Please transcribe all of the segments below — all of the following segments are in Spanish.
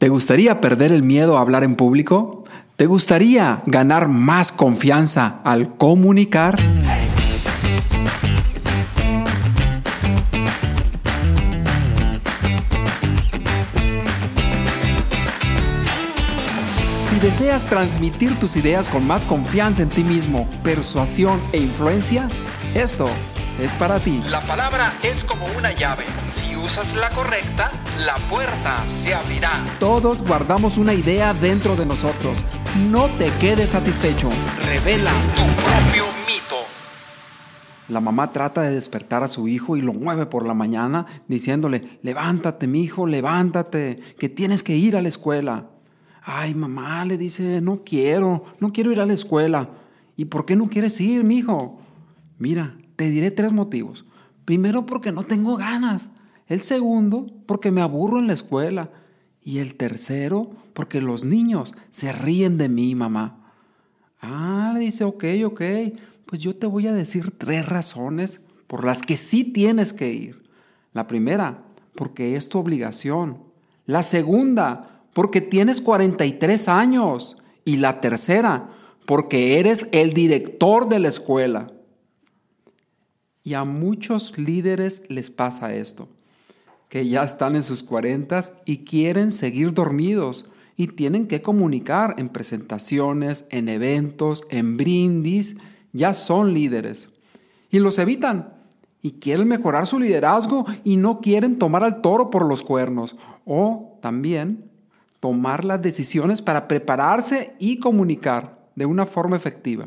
¿Te gustaría perder el miedo a hablar en público? ¿Te gustaría ganar más confianza al comunicar? Si deseas transmitir tus ideas con más confianza en ti mismo, persuasión e influencia, esto es para ti. La palabra es como una llave. Usas la correcta, la puerta se abrirá. Todos guardamos una idea dentro de nosotros. No te quedes satisfecho. Revela Tu propio mito. La mamá trata de despertar a su hijo y lo mueve por la mañana diciéndole, levántate, mi hijo, levántate, que tienes que ir a la escuela. Ay, mamá, le dice, no quiero, no quiero ir a la escuela. ¿Y por qué no quieres ir, mi hijo? Mira, te diré tres motivos. Primero, porque no tengo ganas. El segundo, porque me aburro en la escuela. Y el tercero, porque los niños se ríen de mí, mamá. Ah, le dice, ok, ok, pues yo te voy a decir tres razones por las que sí tienes que ir. La primera, porque es tu obligación. La segunda, porque tienes 43 años. Y la tercera, porque eres el director de la escuela. Y a muchos líderes les pasa esto, que ya están en sus cuarentas y quieren seguir dormidos y tienen que comunicar en presentaciones, en eventos, en brindis, ya son líderes. Y los evitan y quieren mejorar su liderazgo y no quieren tomar al toro por los cuernos. O también tomar las decisiones para prepararse y comunicar de una forma efectiva.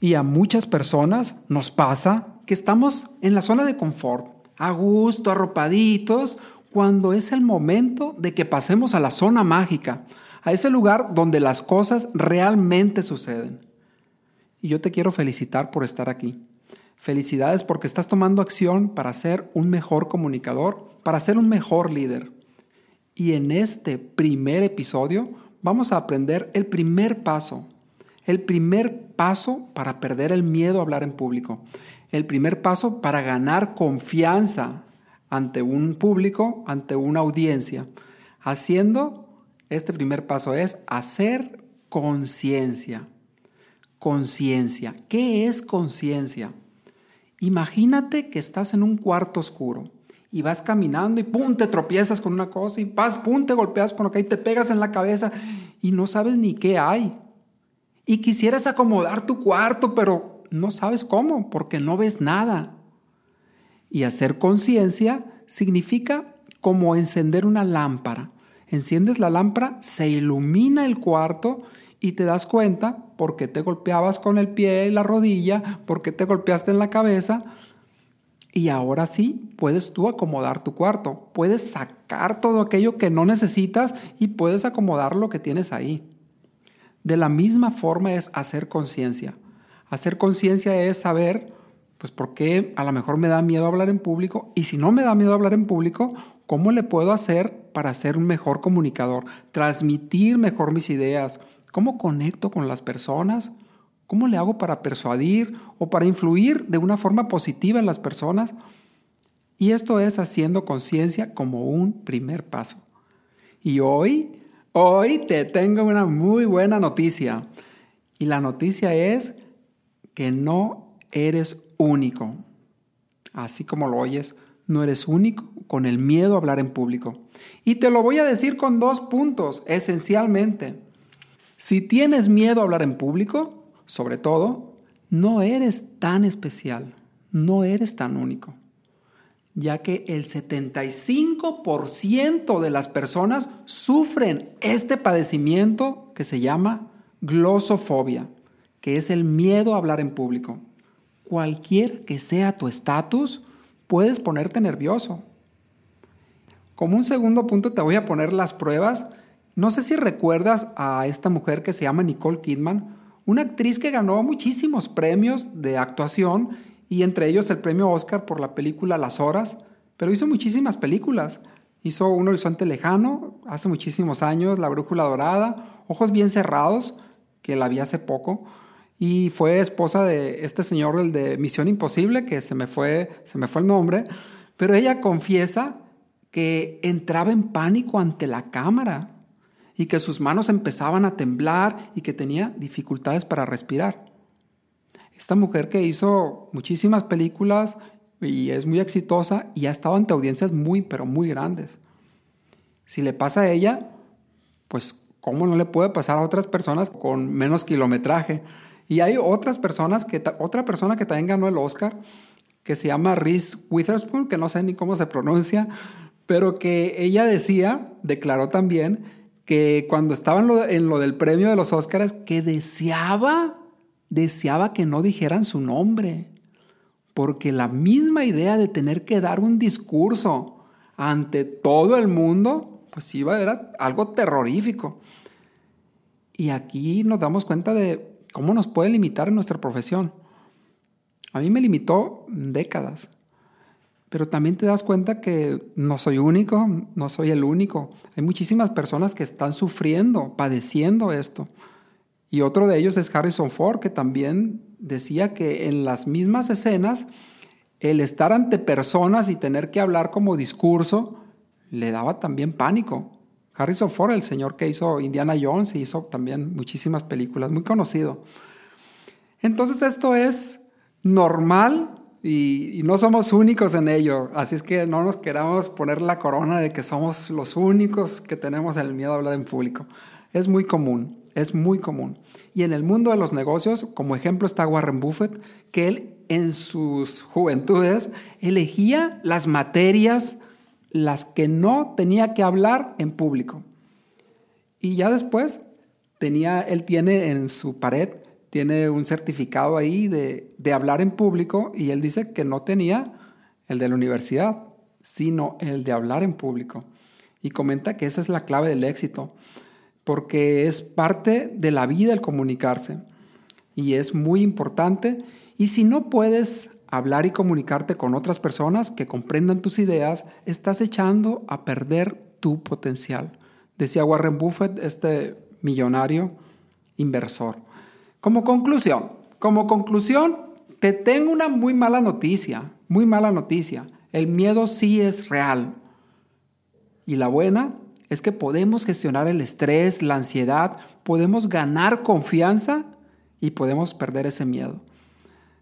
Y a muchas personas nos pasa que estamos en la zona de confort, a gusto, arropaditos, cuando es el momento de que pasemos a la zona mágica, a ese lugar donde las cosas realmente suceden. Y yo te quiero felicitar por estar aquí. Felicidades porque estás tomando acción para ser un mejor comunicador, para ser un mejor líder. Y en este primer episodio vamos a aprender el primer paso, el primer paso para perder el miedo a hablar en público el primer paso para ganar confianza ante un público, ante una audiencia. Haciendo, este primer paso es hacer conciencia. Conciencia. ¿Qué es conciencia? Imagínate que estás en un cuarto oscuro y vas caminando y pum, te tropiezas con una cosa y vas, pum, golpeas con lo que hay, te pegas en la cabeza y no sabes ni qué hay. Y quisieras acomodar tu cuarto, pero no sabes cómo, porque no ves nada. Y hacer conciencia significa como encender una lámpara. Enciendes la lámpara, se ilumina el cuarto y te das cuenta por qué te golpeabas con el pie y la rodilla, por qué te golpeaste en la cabeza. Y ahora sí, puedes tú acomodar tu cuarto, puedes sacar todo aquello que no necesitas y puedes acomodar lo que tienes ahí. De la misma forma es hacer conciencia. Hacer conciencia es saber, pues, por qué a lo mejor me da miedo hablar en público y si no me da miedo hablar en público, ¿cómo le puedo hacer para ser un mejor comunicador? Transmitir mejor mis ideas. ¿Cómo conecto con las personas? ¿Cómo le hago para persuadir o para influir de una forma positiva en las personas? Y esto es haciendo conciencia como un primer paso. Y hoy, hoy te tengo una muy buena noticia. Y la noticia es que no eres único. Así como lo oyes, no eres único con el miedo a hablar en público. Y te lo voy a decir con dos puntos, esencialmente. Si tienes miedo a hablar en público, sobre todo, no eres tan especial, no eres tan único, ya que el 75% de las personas sufren este padecimiento que se llama glosofobia que es el miedo a hablar en público. Cualquier que sea tu estatus, puedes ponerte nervioso. Como un segundo punto te voy a poner las pruebas. No sé si recuerdas a esta mujer que se llama Nicole Kidman, una actriz que ganó muchísimos premios de actuación y entre ellos el premio Oscar por la película Las Horas, pero hizo muchísimas películas. Hizo Un Horizonte Lejano hace muchísimos años, La Brújula Dorada, Ojos Bien Cerrados, que la vi hace poco, y fue esposa de este señor, el de Misión Imposible, que se me fue, se me fue el nombre, pero ella confiesa que entraba en pánico ante la cámara. y que sus manos empezaban a temblar y que tenía dificultades para respirar. Esta mujer que hizo muchísimas películas y es muy exitosa y ha estado ante audiencias muy, pero muy grandes. Si le pasa a ella, pues ¿cómo no le puede pasar a otras personas con menos kilometraje? Y hay otras personas que, otra persona que también ganó el Oscar, que se llama Reese Witherspoon, que no sé ni cómo se pronuncia, pero que ella decía, declaró también, que cuando estaba en lo, en lo del premio de los Oscars, que deseaba, deseaba que no dijeran su nombre, porque la misma idea de tener que dar un discurso ante todo el mundo, pues iba, era algo terrorífico. Y aquí nos damos cuenta de cómo nos puede limitar en nuestra profesión. A mí me limitó décadas. Pero también te das cuenta que no soy único, no soy el único. Hay muchísimas personas que están sufriendo, padeciendo esto. Y otro de ellos es Harrison Ford, que también decía que en las mismas escenas, el estar ante personas y tener que hablar como discurso, le daba también pánico. Harrison Ford, el señor que hizo Indiana Jones, hizo también muchísimas películas, muy conocido. Entonces esto es normal y, no somos únicos en ello, así es que no nos queramos poner la corona de que somos los únicos que tenemos el miedo a hablar en público. Es muy común, es muy común. Y en el mundo de los negocios, como ejemplo está Warren Buffett, que él en sus juventudes elegía las materias las que no tenía que hablar en público. Y ya después tenía, él tiene en su pared tiene un certificado ahí de, hablar en público y él dice que no tenía el de la universidad, sino el de hablar en público. Y comenta que esa es la clave del éxito, porque es parte de la vida el comunicarse y es muy importante. Y si no puedes hablar y comunicarte con otras personas que comprendan tus ideas, estás echando a perder tu potencial. Decía Warren Buffett, este millonario inversor. Como conclusión, como conclusión, te tengo una muy mala noticia, muy mala noticia. El miedo sí es real. Y la buena es que podemos gestionar el estrés, la ansiedad, podemos ganar confianza y podemos perder ese miedo.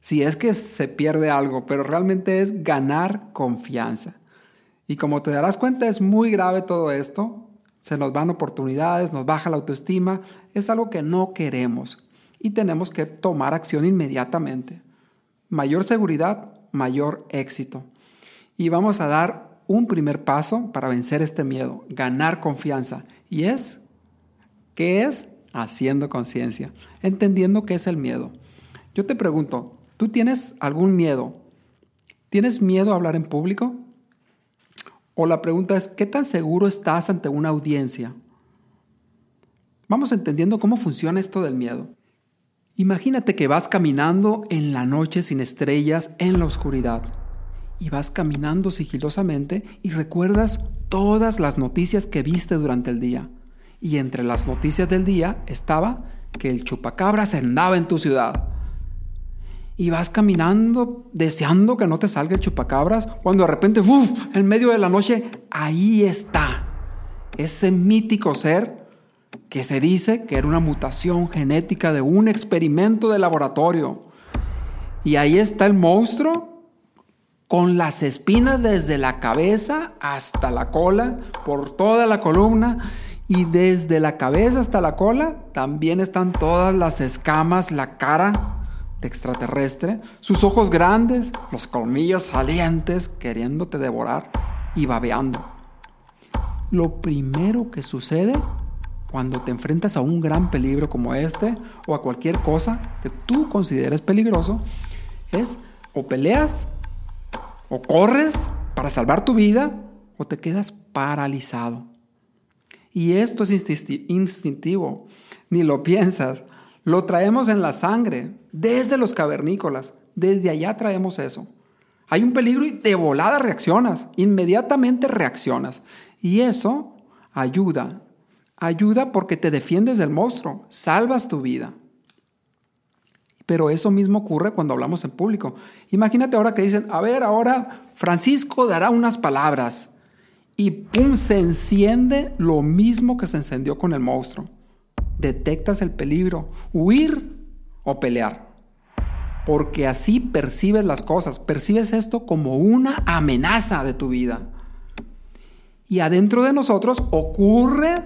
Si es que se pierde algo, pero realmente es ganar confianza. Y como te darás cuenta, es muy grave todo esto. Se nos van oportunidades, nos baja la autoestima. Es algo que no queremos y tenemos que tomar acción inmediatamente. Mayor seguridad, mayor éxito. Y vamos a dar un primer paso para vencer este miedo, ganar confianza. Y es, ¿qué es? Haciendo conciencia, entendiendo qué es el miedo. Yo te pregunto, ¿tú tienes algún miedo? ¿Tienes miedo a hablar en público? O la pregunta es, ¿qué tan seguro estás ante una audiencia? Vamos entendiendo cómo funciona esto del miedo. Imagínate que vas caminando en la noche sin estrellas, en la oscuridad, y vas caminando sigilosamente y recuerdas todas las noticias que viste durante el día. Y entre las noticias del día estaba que el chupacabras andaba en tu ciudad. Y vas caminando deseando que no te salga el chupacabras, cuando de repente, ¡uf! en medio de la noche, ahí está. Ese mítico ser que se dice que era una mutación genética de un experimento de laboratorio. Y ahí está el monstruo con las espinas desde la cabeza hasta la cola, por toda la columna, y desde la cabeza hasta la cola también están todas las escamas, la cara de extraterrestre, sus ojos grandes, los colmillos salientes queriéndote devorar y babeando. Lo primero que sucede cuando te enfrentas a un gran peligro como este o a cualquier cosa que tú consideres peligroso, es o peleas o corres para salvar tu vida o te quedas paralizado. Y esto es instintivo, ni lo piensas, lo traemos en la sangre, desde los cavernícolas, desde allá traemos eso. Hay un peligro y de volada reaccionas, inmediatamente reaccionas. Y eso ayuda Ayuda porque te defiendes del monstruo, salvas tu vida. Pero eso mismo ocurre cuando hablamos en público. Imagínate ahora que dicen, a ver, ahora Francisco dará unas palabras. y ¡pum! se enciende lo mismo que se encendió con el monstruo. Detectas el peligro, huir o pelear. Porque así percibes las cosas, percibes esto como una amenaza de tu vida. Y adentro de nosotros ocurre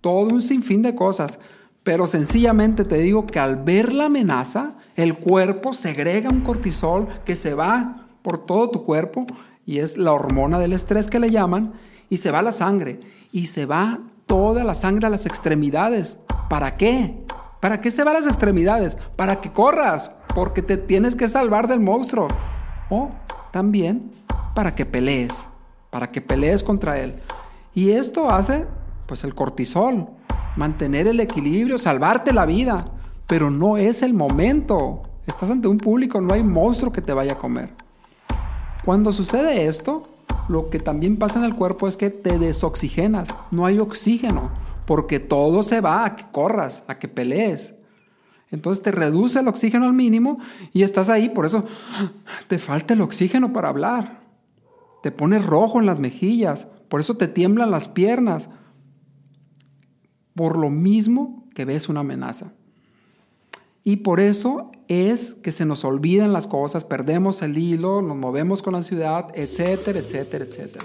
todo un sinfín de cosas. Pero sencillamente te digo que al ver la amenaza, el cuerpo segrega un cortisol que se va por todo tu cuerpo y es la hormona del estrés que le llaman, y se va la sangre, y se va toda la sangre a las extremidades. ¿Para qué? ¿Para qué se va a las extremidades? Para que corras, porque te tienes que salvar del monstruo. O también para que pelees, para que pelees contra él. Y esto hace, pues, el cortisol, mantener el equilibrio, salvarte la vida. Pero no es el momento. Estás ante un público, no hay monstruo que te vaya a comer. Cuando sucede esto, lo que también pasa en el cuerpo es que te desoxigenas, no hay oxígeno, porque todo se va a que corras, a que pelees. Entonces te reduce el oxígeno al mínimo y estás ahí, por eso te falta el oxígeno para hablar. Te pones rojo en las mejillas, por eso te tiemblan las piernas, por lo mismo que ves una amenaza. Y por eso es que se nos olvidan las cosas, perdemos el hilo, nos movemos con la ansiedad, etcétera, etcétera, etcétera.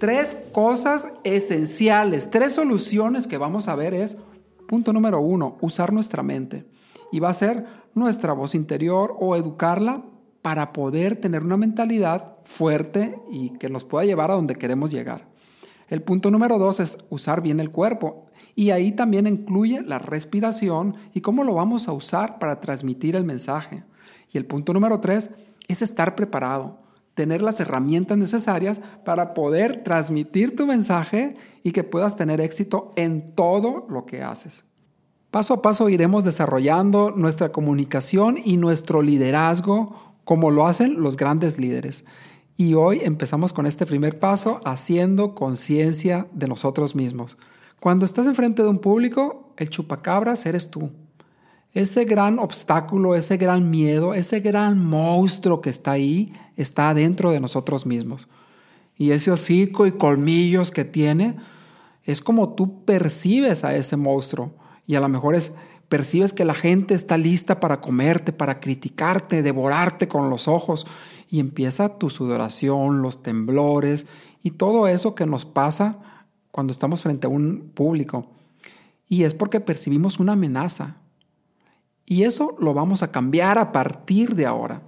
Tres cosas esenciales, tres soluciones que vamos a ver es, punto número uno, usar nuestra mente. Y va a ser nuestra voz interior o educarla para poder tener una mentalidad fuerte y que nos pueda llevar a donde queremos llegar. El punto número dos es usar bien el cuerpo y ahí también incluye la respiración y cómo lo vamos a usar para transmitir el mensaje. Y el punto número tres es estar preparado, tener las herramientas necesarias para poder transmitir tu mensaje y que puedas tener éxito en todo lo que haces. Paso a paso iremos desarrollando nuestra comunicación y nuestro liderazgo como lo hacen los grandes líderes. Y hoy empezamos con este primer paso haciendo conciencia de nosotros mismos. Cuando estás enfrente de un público, el chupacabras eres tú. Ese gran obstáculo, ese gran miedo, ese gran monstruo que está ahí, está dentro de nosotros mismos. Y ese hocico y colmillos que tiene, es como tú percibes a ese monstruo. Y a lo mejor es percibes que la gente está lista para comerte, para criticarte, devorarte con los ojos, y empieza tu sudoración, los temblores y todo eso que nos pasa cuando estamos frente a un público. Y es porque percibimos una amenaza. Y eso lo vamos a cambiar a partir de ahora.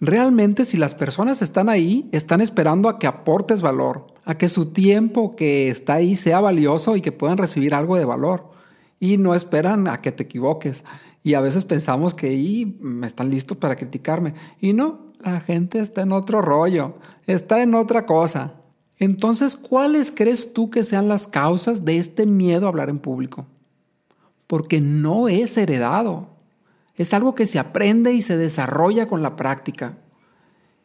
Realmente si las personas están ahí, están esperando a que aportes valor, a que su tiempo que está ahí sea valioso y que puedan recibir algo de valor y no esperan a que te equivoques. Y a veces pensamos que me están listos para criticarme. Y no, la gente está en otro rollo, está en otra cosa. Entonces, ¿cuáles crees tú que sean las causas de este miedo a hablar en público? Porque no es heredado. Es algo que se aprende y se desarrolla con la práctica.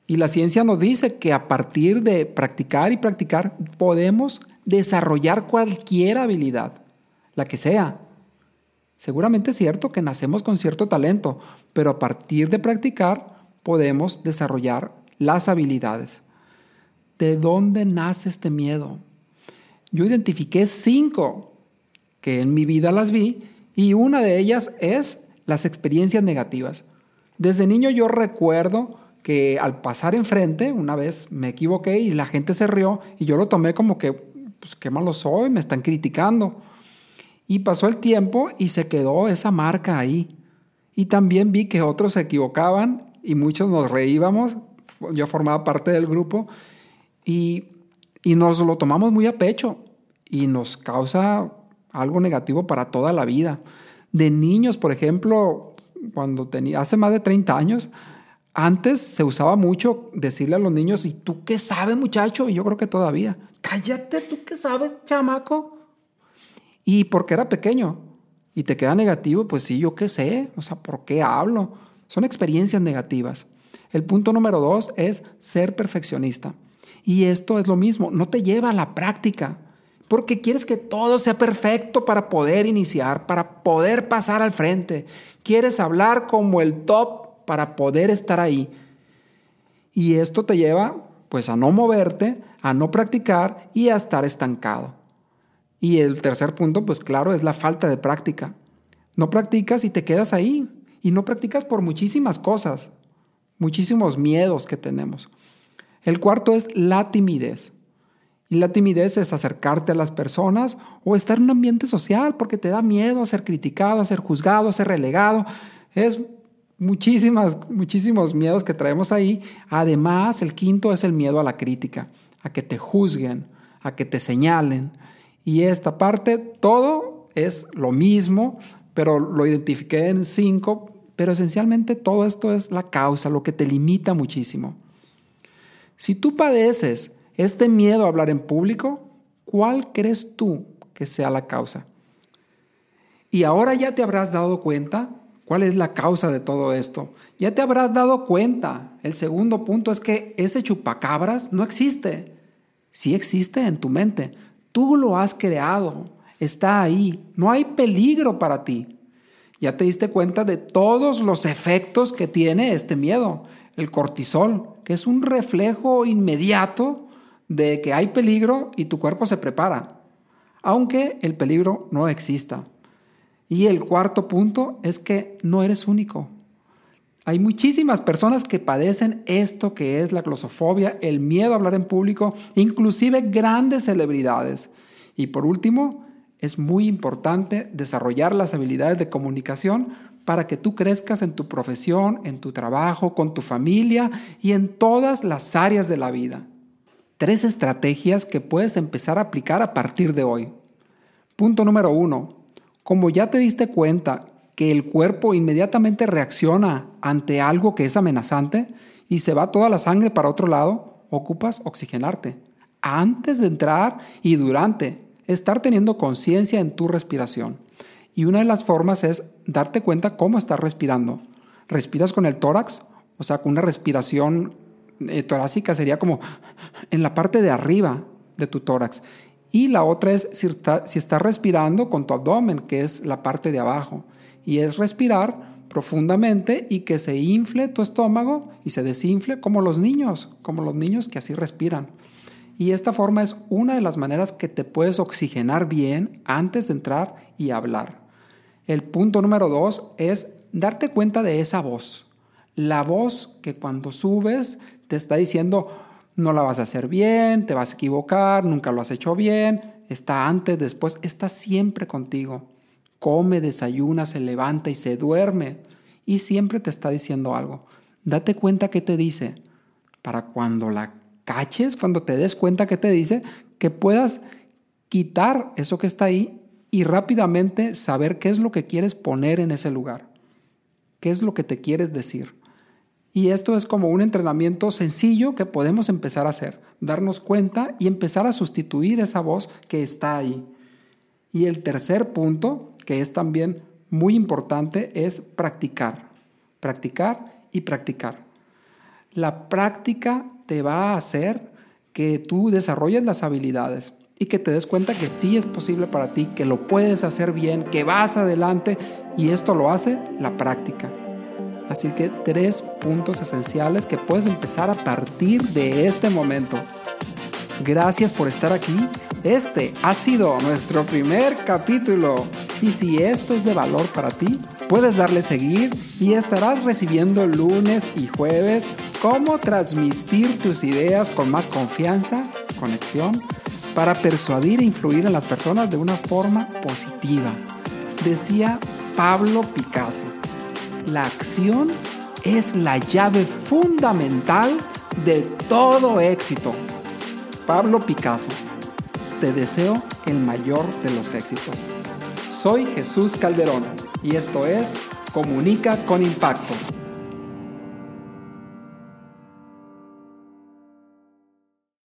Y la ciencia nos dice que a partir de practicar y practicar podemos desarrollar cualquier habilidad, la que sea. Seguramente es cierto que nacemos con cierto talento, pero a partir de practicar podemos desarrollar las habilidades. ¿De dónde nace este miedo? Yo identifiqué cinco que en mi vida las vi y una de ellas es las experiencias negativas. Desde niño yo recuerdo que al pasar enfrente, una vez me equivoqué y la gente se rió y yo lo tomé como que, pues qué malo soy, me están criticando. Y pasó el tiempo y se quedó esa marca ahí. Y también vi que otros se equivocaban y muchos nos reíbamos. Yo formaba parte del grupo y, y nos lo tomamos muy a pecho y nos causa algo negativo para toda la vida. De niños, por ejemplo, cuando tenía, hace más de 30 años, antes se usaba mucho decirle a los niños, ¿y tú qué sabes, muchacho? Y yo creo que todavía, cállate, ¿tú qué sabes, chamaco? Y porque era pequeño y te queda negativo, pues sí, yo qué sé, o sea, ¿por qué hablo? Son experiencias negativas. El punto número dos es ser perfeccionista. Y esto es lo mismo, no te lleva a la práctica. porque quieres que todo sea perfecto para poder iniciar, para poder pasar al frente. Quieres hablar como el top para poder estar ahí. Y esto te lleva pues a no moverte, a no practicar y a estar estancado. Y el tercer punto, pues claro, es la falta de práctica. No practicas y te quedas ahí. Y no practicas por muchísimas cosas, muchísimos miedos que tenemos. El cuarto es la timidez. Y la timidez es acercarte a las personas o estar en un ambiente social porque te da miedo a ser criticado, a ser juzgado, a ser relegado. Es muchísimas, muchísimos miedos que traemos ahí. Además, el quinto es el miedo a la crítica, a que te juzguen, a que te señalen, y esta parte, todo es lo mismo, pero lo identifiqué en cinco, pero esencialmente todo esto es la causa, lo que te limita muchísimo. Si tú padeces este miedo a hablar en público, ¿cuál crees tú que sea la causa? Y ahora ya te habrás dado cuenta cuál es la causa de todo esto. Ya te habrás dado cuenta. El segundo punto es que ese chupacabras no existe. Sí existe en tu mente, Tú lo has creado, está ahí, no hay peligro para ti. Ya te diste cuenta de todos los efectos que tiene este miedo. El cortisol, que es un reflejo inmediato de que hay peligro y tu cuerpo se prepara, aunque el peligro no exista. Y el cuarto punto es que no eres único. Hay muchísimas personas que padecen esto que es la glosofobia, el miedo a hablar en público, inclusive grandes celebridades. Y por último, es muy importante desarrollar las habilidades de comunicación para que tú crezcas en tu profesión, en tu trabajo, con tu familia y en todas las áreas de la vida. Tres estrategias que puedes empezar a aplicar a partir de hoy. Punto número uno. Como ya te diste cuenta que el cuerpo inmediatamente reacciona ante algo que es amenazante y se va toda la sangre para otro lado, ocupas oxigenarte. Antes de entrar y durante, estar teniendo conciencia en tu respiración. Y una de las formas es darte cuenta cómo estás respirando. ¿Respiras con el tórax? O sea, con una respiración eh, torácica sería como en la parte de arriba de tu tórax. Y la otra es si, si estás respirando con tu abdomen, que es la parte de abajo y es respirar profundamente y que se infle tu estómago y se desinfle como los niños, como los niños que así respiran. Y esta forma es una de las maneras que te puedes oxigenar bien antes de entrar y hablar. El punto número dos es darte cuenta de esa voz. La voz que cuando subes te está diciendo no la vas a hacer bien, te vas a equivocar, nunca lo has hecho bien, está antes, después, está siempre contigo come, desayuna, se levanta y se duerme. Y siempre te está diciendo algo. Date cuenta qué te dice. Para cuando la caches, cuando te des cuenta qué te dice, que puedas quitar eso que está ahí y rápidamente saber qué es lo que quieres poner en ese lugar. ¿Qué es lo que te quieres decir? Y esto es como un entrenamiento sencillo que podemos empezar a hacer, darnos cuenta y empezar a sustituir esa voz que está ahí. Y el tercer punto que es también muy importante, es practicar, practicar y practicar. La práctica te va a hacer que tú desarrolles las habilidades y que te des cuenta que sí es posible para ti, que lo puedes hacer bien, que vas adelante y esto lo hace la práctica. Así que tres puntos esenciales que puedes empezar a partir de este momento. Gracias por estar aquí. Este ha sido nuestro primer capítulo. Y si esto es de valor para ti, puedes darle seguir y estarás recibiendo lunes y jueves cómo transmitir tus ideas con más confianza, conexión, para persuadir e influir en las personas de una forma positiva. Decía Pablo Picasso, la acción es la llave fundamental de todo éxito. Pablo Picasso, te deseo el mayor de los éxitos. Soy Jesús Calderón y esto es Comunica con Impacto.